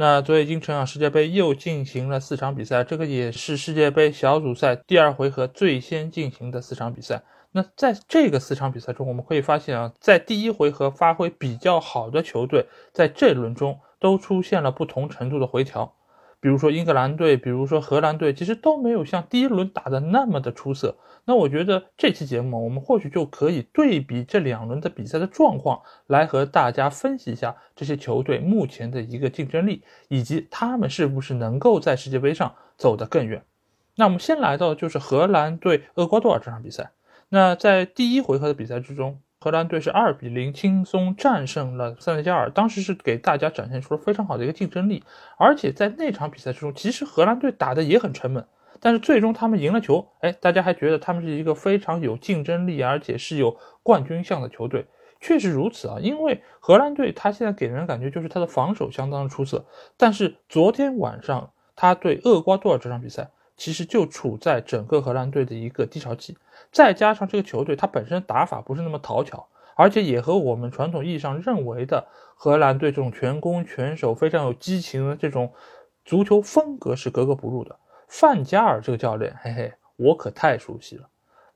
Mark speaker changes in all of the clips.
Speaker 1: 那昨夜今晨啊，世界杯又进行了四场比赛，这个也是世界杯小组赛第二回合最先进行的四场比赛。那在这个四场比赛中，我们可以发现啊，在第一回合发挥比较好的球队，在这轮中都出现了不同程度的回调。比如说英格兰队，比如说荷兰队，其实都没有像第一轮打的那么的出色。那我觉得这期节目，我们或许就可以对比这两轮的比赛的状况，来和大家分析一下这些球队目前的一个竞争力，以及他们是不是能够在世界杯上走得更远。那我们先来到的就是荷兰对厄瓜多尔这场比赛。那在第一回合的比赛之中。荷兰队是二比零轻松战胜了塞内加尔，当时是给大家展现出了非常好的一个竞争力，而且在那场比赛之中，其实荷兰队打的也很沉闷，但是最终他们赢了球，哎，大家还觉得他们是一个非常有竞争力，而且是有冠军相的球队，确实如此啊，因为荷兰队他现在给人的感觉就是他的防守相当的出色，但是昨天晚上他对厄瓜多尔这场比赛。其实就处在整个荷兰队的一个低潮期，再加上这个球队它本身打法不是那么讨巧，而且也和我们传统意义上认为的荷兰队这种全攻全守、非常有激情的这种足球风格是格格不入的。范加尔这个教练，嘿嘿，我可太熟悉了，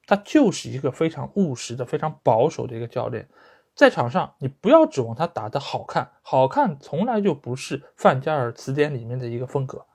Speaker 1: 他就是一个非常务实的、非常保守的一个教练。在场上，你不要指望他打得好看，好看从来就不是范加尔词典里面的一个风格。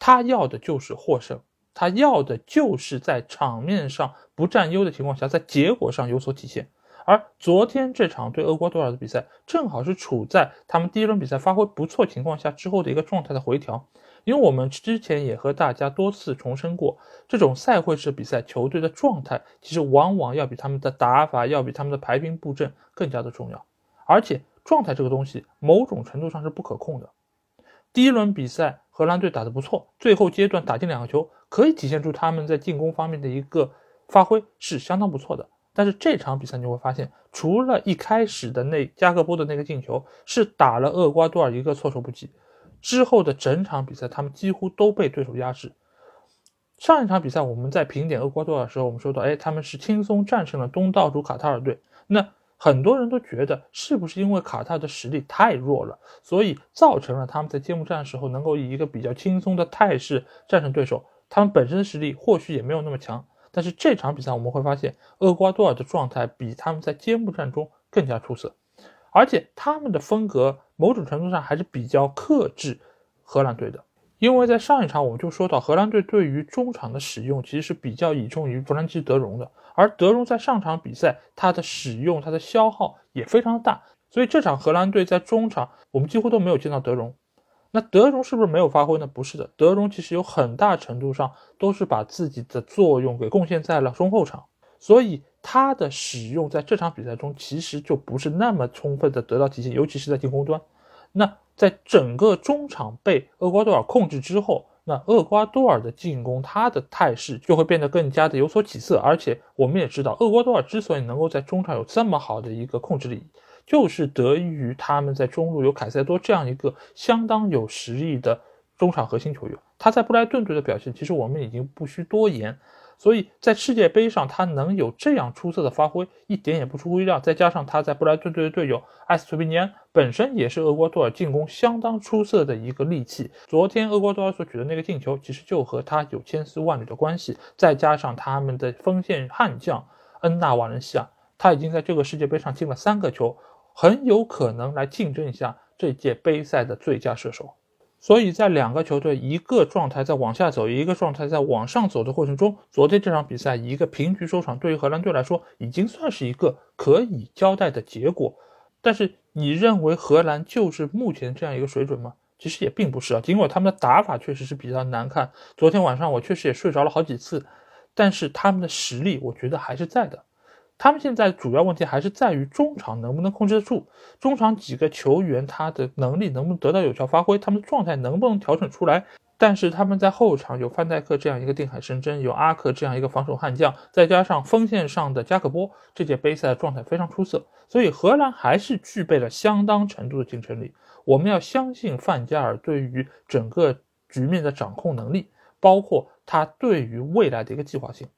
Speaker 1: 他要的就是获胜，他要的就是在场面上不占优的情况下，在结果上有所体现。而昨天这场对厄瓜多尔的比赛，正好是处在他们第一轮比赛发挥不错情况下之后的一个状态的回调。因为我们之前也和大家多次重申过，这种赛会式比赛，球队的状态其实往往要比他们的打法，要比他们的排兵布阵更加的重要。而且状态这个东西，某种程度上是不可控的。第一轮比赛。荷兰队打得不错，最后阶段打进两个球，可以体现出他们在进攻方面的一个发挥是相当不错的。但是这场比赛你会发现，除了一开始的那加克波的那个进球是打了厄瓜多尔一个措手不及，之后的整场比赛他们几乎都被对手压制。上一场比赛我们在评点厄瓜多尔的时候，我们说到，哎，他们是轻松战胜了东道主卡塔尔队。那很多人都觉得，是不是因为卡塔尔的实力太弱了，所以造成了他们在揭幕战的时候能够以一个比较轻松的态势战胜对手？他们本身的实力或许也没有那么强，但是这场比赛我们会发现，厄瓜多尔的状态比他们在揭幕战中更加出色，而且他们的风格某种程度上还是比较克制荷兰队的。因为在上一场我们就说到，荷兰队对于中场的使用其实是比较倚重于弗兰基·德容的，而德容在上场比赛他的使用他的消耗也非常大，所以这场荷兰队在中场我们几乎都没有见到德容。那德容是不是没有发挥呢？不是的，德容其实有很大程度上都是把自己的作用给贡献在了中后场，所以他的使用在这场比赛中其实就不是那么充分的得到体现，尤其是在进攻端。那在整个中场被厄瓜多尔控制之后，那厄瓜多尔的进攻，他的态势就会变得更加的有所起色。而且我们也知道，厄瓜多尔之所以能够在中场有这么好的一个控制力，就是得益于他们在中路有凯塞多这样一个相当有实力的中场核心球员。他在布莱顿队的表现，其实我们已经不需多言。所以在世界杯上，他能有这样出色的发挥，一点也不出乎意料。再加上他在布莱顿队的队友埃斯图皮尼安本身也是厄瓜多尔进攻相当出色的一个利器。昨天厄瓜多尔所取得那个进球，其实就和他有千丝万缕的关系。再加上他们的锋线悍将恩纳瓦伦西亚，他已经在这个世界杯上进了三个球，很有可能来竞争一下这届杯赛的最佳射手。所以在两个球队一个状态在往下走，一个状态在往上走的过程中，昨天这场比赛一个平局收场，对于荷兰队来说已经算是一个可以交代的结果。但是你认为荷兰就是目前这样一个水准吗？其实也并不是啊，尽管他们的打法确实是比较难看，昨天晚上我确实也睡着了好几次，但是他们的实力我觉得还是在的。他们现在主要问题还是在于中场能不能控制得住，中场几个球员他的能力能不能得到有效发挥，他们的状态能不能调整出来，但是他们在后场有范戴克这样一个定海神针，有阿克这样一个防守悍将，再加上锋线上的加克波，这届杯赛的状态非常出色，所以荷兰还是具备了相当程度的竞争力。我们要相信范加尔对于整个局面的掌控能力，包括他对于未来的一个计划性。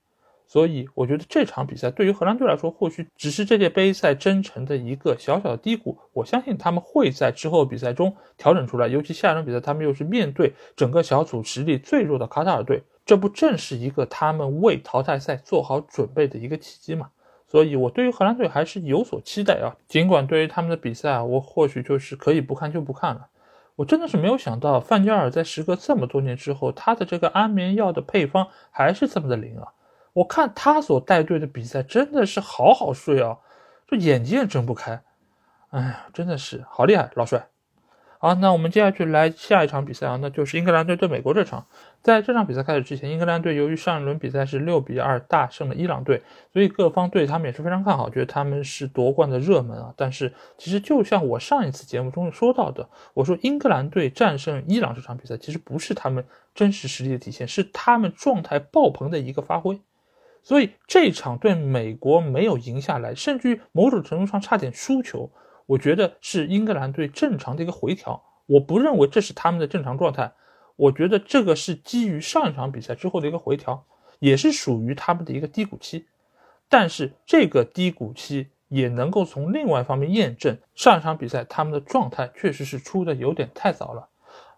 Speaker 1: 所以我觉得这场比赛对于荷兰队来说，或许只是这届杯赛征程的一个小小的低谷。我相信他们会在之后比赛中调整出来，尤其下一轮比赛他们又是面对整个小组实力最弱的卡塔尔队，这不正是一个他们为淘汰赛做好准备的一个契机吗？所以，我对于荷兰队还是有所期待啊。尽管对于他们的比赛啊，我或许就是可以不看就不看了。我真的是没有想到，范加尔在时隔这么多年之后，他的这个安眠药的配方还是这么的灵啊。我看他所带队的比赛真的是好好睡啊，这眼睛也睁不开，哎呀，真的是好厉害，老帅。好，那我们接下去来下一场比赛啊，那就是英格兰队对美国这场。在这场比赛开始之前，英格兰队由于上一轮比赛是六比二大胜了伊朗队，所以各方对他们也是非常看好，觉得他们是夺冠的热门啊。但是其实就像我上一次节目中说到的，我说英格兰队战胜伊朗这场比赛其实不是他们真实实力的体现，是他们状态爆棚的一个发挥。所以这场对美国没有赢下来，甚至于某种程度上差点输球，我觉得是英格兰队正常的一个回调。我不认为这是他们的正常状态，我觉得这个是基于上一场比赛之后的一个回调，也是属于他们的一个低谷期。但是这个低谷期也能够从另外一方面验证，上一场比赛他们的状态确实是出的有点太早了。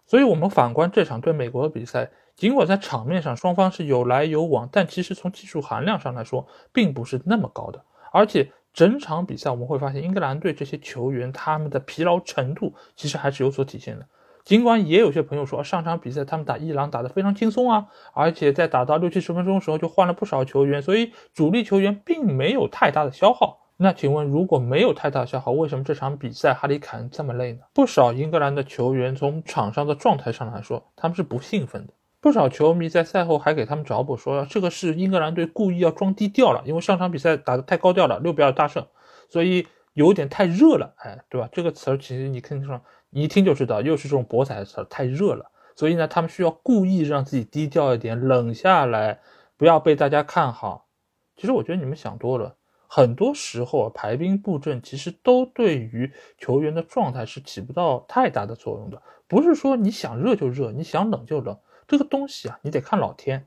Speaker 1: 所以，我们反观这场对美国的比赛。尽管在场面上双方是有来有往，但其实从技术含量上来说，并不是那么高的。而且整场比赛我们会发现，英格兰队这些球员他们的疲劳程度其实还是有所体现的。尽管也有些朋友说，上场比赛他们打伊朗打得非常轻松啊，而且在打到六七十分钟的时候就换了不少球员，所以主力球员并没有太大的消耗。那请问，如果没有太大消耗，为什么这场比赛哈里凯恩这么累呢？不少英格兰的球员从场上的状态上来说，他们是不兴奋的。不少球迷在赛后还给他们找补，说这个是英格兰队故意要装低调了，因为上场比赛打得太高调了，六比二大胜，所以有点太热了，哎，对吧？这个词儿其实你听上，你一听就知道，又是这种博彩的词儿，太热了。所以呢，他们需要故意让自己低调一点，冷下来，不要被大家看好。其实我觉得你们想多了，很多时候啊排兵布阵其实都对于球员的状态是起不到太大的作用的，不是说你想热就热，你想冷就冷。这个东西啊，你得看老天。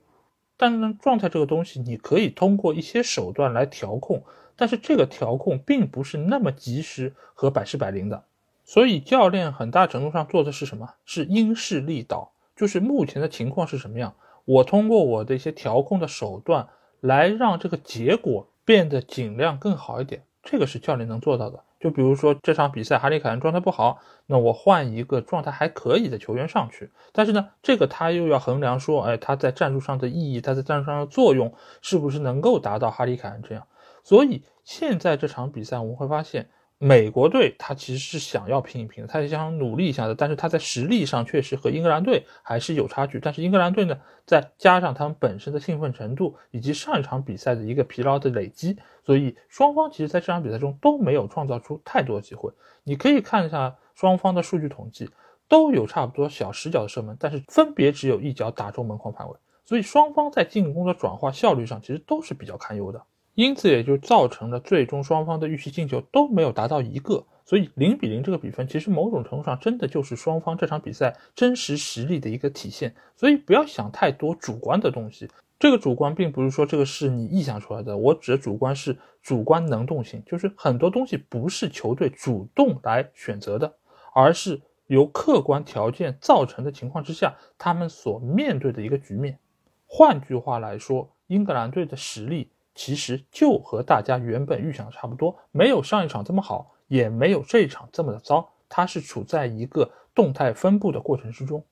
Speaker 1: 但呢，状态这个东西，你可以通过一些手段来调控，但是这个调控并不是那么及时和百试百灵的。所以教练很大程度上做的是什么？是因势利导，就是目前的情况是什么样，我通过我的一些调控的手段来让这个结果变得尽量更好一点。这个是教练能做到的。就比如说这场比赛，哈里凯恩状态不好，那我换一个状态还可以的球员上去。但是呢，这个他又要衡量说，哎，他在战术上的意义，他在战术上的作用，是不是能够达到哈里凯恩这样？所以现在这场比赛，我们会发现。美国队他其实是想要拼一拼，他也想努力一下的，但是他在实力上确实和英格兰队还是有差距。但是英格兰队呢，再加上他们本身的兴奋程度以及上一场比赛的一个疲劳的累积，所以双方其实在这场比赛中都没有创造出太多机会。你可以看一下双方的数据统计，都有差不多小十脚的射门，但是分别只有一脚打中门框范围，所以双方在进攻的转化效率上其实都是比较堪忧的。因此，也就造成了最终双方的预期进球都没有达到一个，所以零比零这个比分其实某种程度上真的就是双方这场比赛真实实力的一个体现。所以不要想太多主观的东西，这个主观并不是说这个是你臆想出来的，我指的主观是主观能动性，就是很多东西不是球队主动来选择的，而是由客观条件造成的情况之下，他们所面对的一个局面。换句话来说，英格兰队的实力。其实就和大家原本预想的差不多，没有上一场这么好，也没有这一场这么的糟。它是处在一个动态分布的过程之中。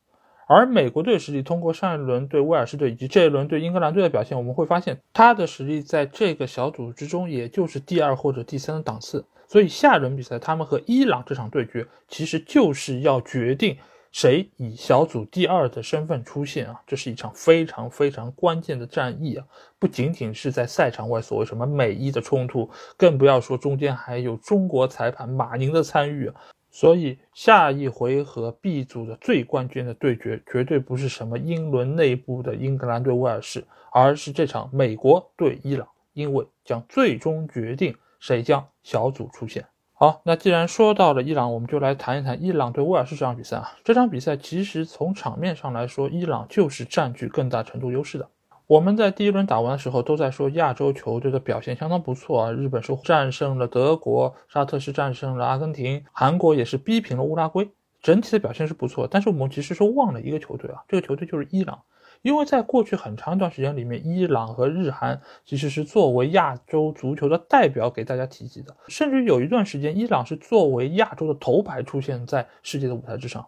Speaker 1: 而美国队实力，通过上一轮对威尔士队以及这一轮对英格兰队的表现，我们会发现他的实力在这个小组之中，也就是第二或者第三的档次。所以下一轮比赛，他们和伊朗这场对决，其实就是要决定。谁以小组第二的身份出现啊？这是一场非常非常关键的战役啊！不仅仅是在赛场外所谓什么美伊的冲突，更不要说中间还有中国裁判马宁的参与啊！所以下一回合 B 组的最关键的对决，绝对不是什么英伦内部的英格兰对威尔士，而是这场美国对伊朗，因为将最终决定谁将小组出线。好，那既然说到了伊朗，我们就来谈一谈伊朗对威尔士这场比赛啊。这场比赛其实从场面上来说，伊朗就是占据更大程度优势的。我们在第一轮打完的时候都在说亚洲球队的表现相当不错啊，日本是战胜了德国，沙特是战胜了阿根廷，韩国也是逼平了乌拉圭，整体的表现是不错。但是我们其实是忘了一个球队啊，这个球队就是伊朗，因为在过去很长一段时间里面，伊朗和日韩其实是作为亚洲足球的代表给大家提及的，甚至有一段时间，伊朗是作为亚洲的头牌出现在世界的舞台之上，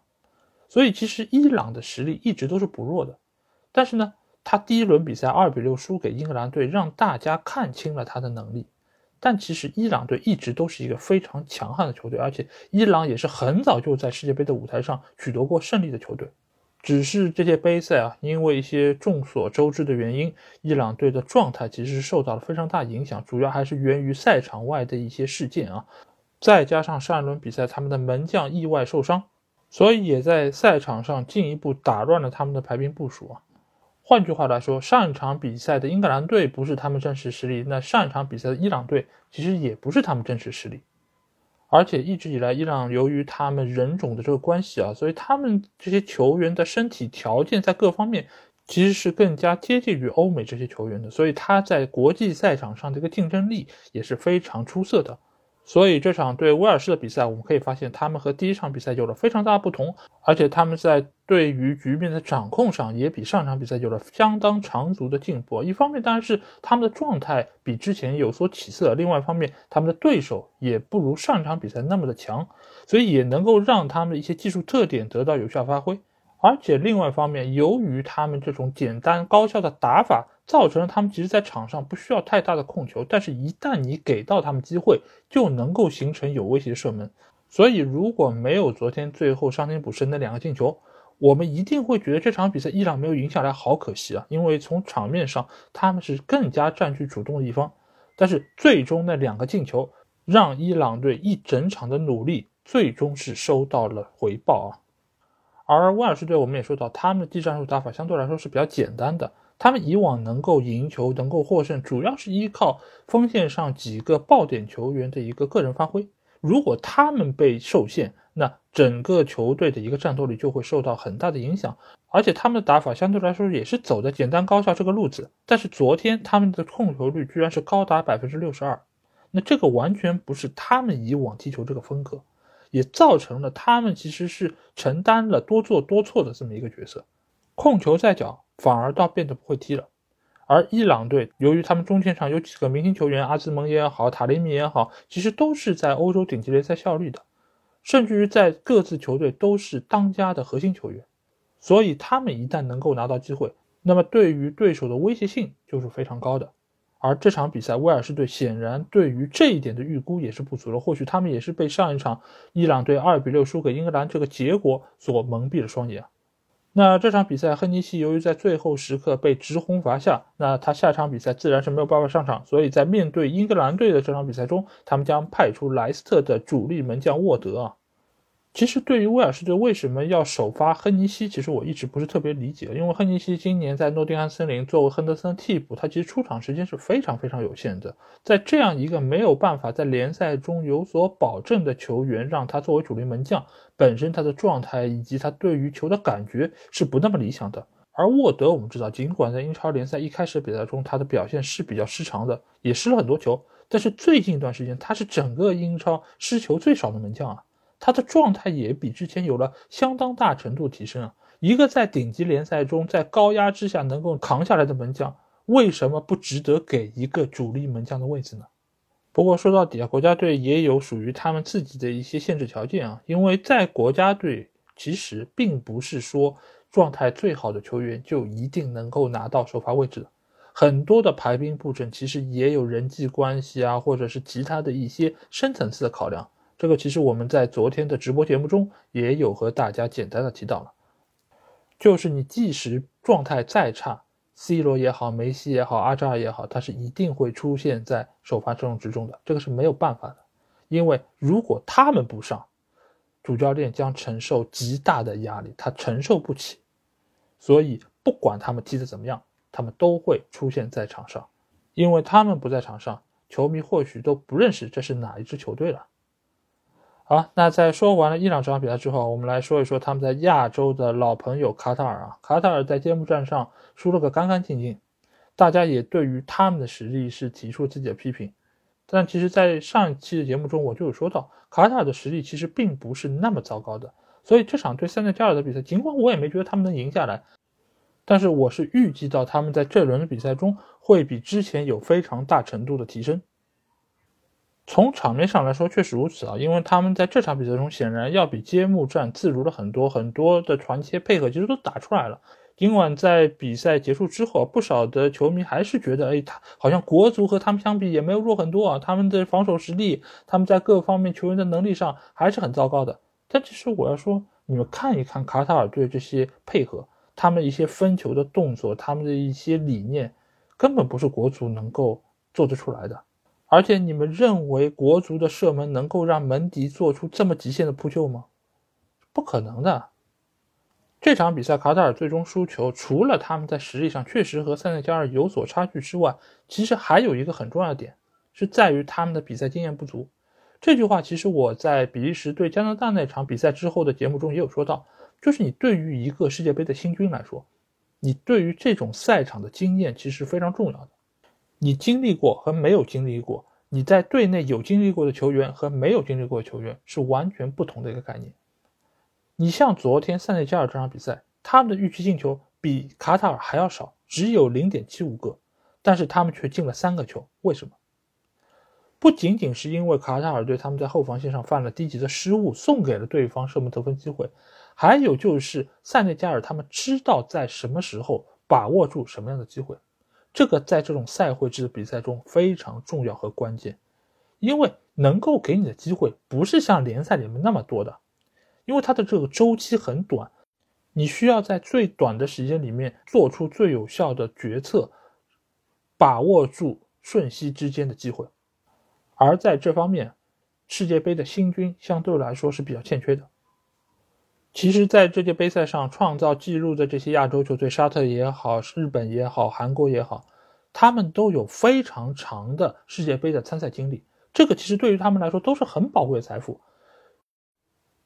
Speaker 1: 所以其实伊朗的实力一直都是不弱的，但是呢。他第一轮比赛二比六输给英格兰队，让大家看清了他的能力。但其实伊朗队一直都是一个非常强悍的球队，而且伊朗也是很早就在世界杯的舞台上取得过胜利的球队。只是这些杯赛啊，因为一些众所周知的原因，伊朗队的状态其实是受到了非常大影响，主要还是源于赛场外的一些事件啊。再加上上一轮比赛他们的门将意外受伤，所以也在赛场上进一步打乱了他们的排兵部署啊。换句话来说，上一场比赛的英格兰队不是他们真实实力，那上一场比赛的伊朗队其实也不是他们真实实力。而且一直以来，伊朗由于他们人种的这个关系啊，所以他们这些球员的身体条件在各方面其实是更加接近于欧美这些球员的，所以他在国际赛场上的一个竞争力也是非常出色的。所以这场对威尔士的比赛，我们可以发现他们和第一场比赛有了非常大的不同，而且他们在对于局面的掌控上也比上场比赛有了相当长足的进步。一方面当然是他们的状态比之前有所起色，另外一方面他们的对手也不如上场比赛那么的强，所以也能够让他们的一些技术特点得到有效发挥。而且另外一方面，由于他们这种简单高效的打法。造成了他们其实，在场上不需要太大的控球，但是一旦你给到他们机会，就能够形成有威胁的射门。所以，如果没有昨天最后伤停补时那两个进球，我们一定会觉得这场比赛伊朗没有赢下来，好可惜啊！因为从场面上他们是更加占据主动的一方，但是最终那两个进球让伊朗队一整场的努力最终是收到了回报啊。而威尔士队，我们也说到，他们的技战术打法相对来说是比较简单的。他们以往能够赢球、能够获胜，主要是依靠锋线上几个爆点球员的一个个人发挥。如果他们被受限，那整个球队的一个战斗力就会受到很大的影响。而且他们的打法相对来说也是走的简单高效这个路子。但是昨天他们的控球率居然是高达百分之六十二，那这个完全不是他们以往踢球这个风格，也造成了他们其实是承担了多做多错的这么一个角色。控球在脚。反而倒变得不会踢了，而伊朗队由于他们中线上有几个明星球员，阿兹蒙也好，塔雷米也好，其实都是在欧洲顶级联赛效力的，甚至于在各自球队都是当家的核心球员，所以他们一旦能够拿到机会，那么对于对手的威胁性就是非常高的。而这场比赛，威尔士队显然对于这一点的预估也是不足了，或许他们也是被上一场伊朗队二比六输给英格兰这个结果所蒙蔽了双眼。那这场比赛，亨尼西由于在最后时刻被直红罚下，那他下场比赛自然是没有办法上场，所以在面对英格兰队的这场比赛中，他们将派出莱斯特的主力门将沃德啊。其实，对于威尔士队为什么要首发亨尼西，其实我一直不是特别理解。因为亨尼西今年在诺丁汉森林作为亨德森替补，他其实出场时间是非常非常有限的。在这样一个没有办法在联赛中有所保证的球员，让他作为主力门将，本身他的状态以及他对于球的感觉是不那么理想的。而沃德，我们知道，尽管在英超联赛一开始比赛中他的表现是比较失常的，也失了很多球，但是最近一段时间他是整个英超失球最少的门将啊。他的状态也比之前有了相当大程度提升啊！一个在顶级联赛中在高压之下能够扛下来的门将，为什么不值得给一个主力门将的位置呢？不过说到底啊，国家队也有属于他们自己的一些限制条件啊，因为在国家队其实并不是说状态最好的球员就一定能够拿到首发位置的，很多的排兵布阵其实也有人际关系啊，或者是其他的一些深层次的考量。这个其实我们在昨天的直播节目中也有和大家简单的提到了，就是你即使状态再差，C 罗也好，梅西也好，阿扎尔也好，他是一定会出现在首发阵容之中的，这个是没有办法的，因为如果他们不上，主教练将承受极大的压力，他承受不起。所以，不管他们踢得怎么样，他们都会出现在场上，因为他们不在场上，球迷或许都不认识这是哪一支球队了。好，那在说完了伊朗这场比赛之后，我们来说一说他们在亚洲的老朋友卡塔尔啊。卡塔尔在揭幕战上输了个干干净净，大家也对于他们的实力是提出自己的批评。但其实，在上一期的节目中，我就有说到，卡塔尔的实力其实并不是那么糟糕的。所以这场对塞内加尔的比赛，尽管我也没觉得他们能赢下来，但是我是预计到他们在这轮的比赛中会比之前有非常大程度的提升。从场面上来说，确实如此啊，因为他们在这场比赛中显然要比揭幕战自如了很多，很多的传切配合其实都打出来了。尽管在比赛结束之后，不少的球迷还是觉得，哎，他好像国足和他们相比也没有弱很多啊，他们的防守实力，他们在各方面球员的能力上还是很糟糕的。但其实我要说，你们看一看卡塔尔队这些配合，他们一些分球的动作，他们的一些理念，根本不是国足能够做得出来的。而且你们认为国足的射门能够让门迪做出这么极限的扑救吗？不可能的。这场比赛卡塔尔最终输球，除了他们在实力上确实和塞内加尔有所差距之外，其实还有一个很重要的点，是在于他们的比赛经验不足。这句话其实我在比利时对加拿大那场比赛之后的节目中也有说到，就是你对于一个世界杯的新军来说，你对于这种赛场的经验其实非常重要的。你经历过和没有经历过，你在队内有经历过的球员和没有经历过的球员是完全不同的一个概念。你像昨天塞内加尔这场比赛，他们的预期进球比卡塔尔还要少，只有零点七五个，但是他们却进了三个球，为什么？不仅仅是因为卡塔尔队他们在后防线上犯了低级的失误，送给了对方射门得分机会，还有就是塞内加尔他们知道在什么时候把握住什么样的机会。这个在这种赛会制的比赛中非常重要和关键，因为能够给你的机会不是像联赛里面那么多的，因为它的这个周期很短，你需要在最短的时间里面做出最有效的决策，把握住瞬息之间的机会，而在这方面，世界杯的新军相对来说是比较欠缺的。其实，在这届杯赛上创造纪录的这些亚洲球队，沙特也好，日本也好，韩国也好，他们都有非常长的世界杯的参赛经历。这个其实对于他们来说都是很宝贵的财富。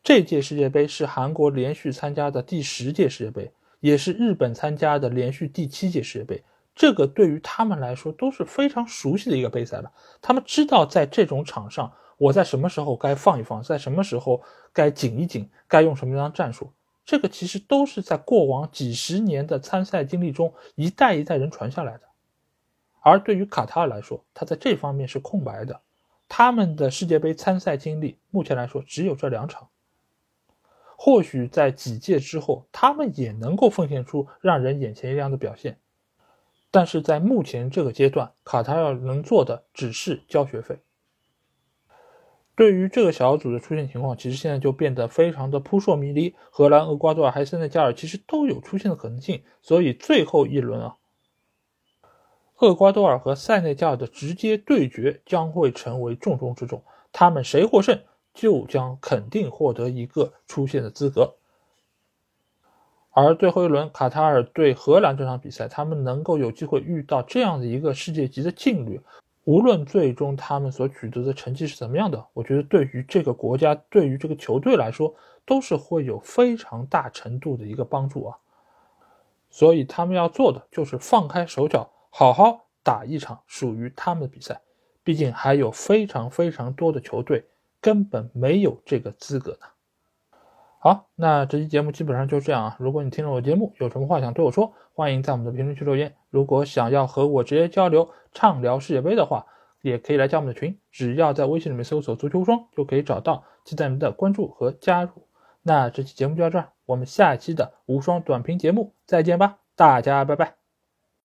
Speaker 1: 这届世界杯是韩国连续参加的第十届世界杯，也是日本参加的连续第七届世界杯。这个对于他们来说都是非常熟悉的一个杯赛了。他们知道在这种场上。我在什么时候该放一放，在什么时候该紧一紧，该用什么样的战术？这个其实都是在过往几十年的参赛经历中一代一代人传下来的。而对于卡塔尔来说，他在这方面是空白的。他们的世界杯参赛经历目前来说只有这两场。或许在几届之后，他们也能够奉献出让人眼前一亮的表现。但是在目前这个阶段，卡塔尔能做的只是交学费。对于这个小组的出现情况，其实现在就变得非常的扑朔迷离。荷兰、厄瓜多尔还有塞内加尔，其实都有出现的可能性。所以最后一轮啊，厄瓜多尔和塞内加尔的直接对决将会成为重中之重。他们谁获胜，就将肯定获得一个出线的资格。而最后一轮卡塔尔对荷兰这场比赛，他们能够有机会遇到这样的一个世界级的劲旅。无论最终他们所取得的成绩是怎么样的，我觉得对于这个国家、对于这个球队来说，都是会有非常大程度的一个帮助啊。所以他们要做的就是放开手脚，好好打一场属于他们的比赛。毕竟还有非常非常多的球队根本没有这个资格呢。好，那这期节目基本上就这样啊。如果你听了我节目，有什么话想对我说，欢迎在我们的评论区留言。如果想要和我直接交流、畅聊世界杯的话，也可以来加我们的群，只要在微信里面搜索“足球无双”就可以找到，期待您的关注和加入。那这期节目就到这儿，我们下期的无双短评节目再见吧，大家拜拜。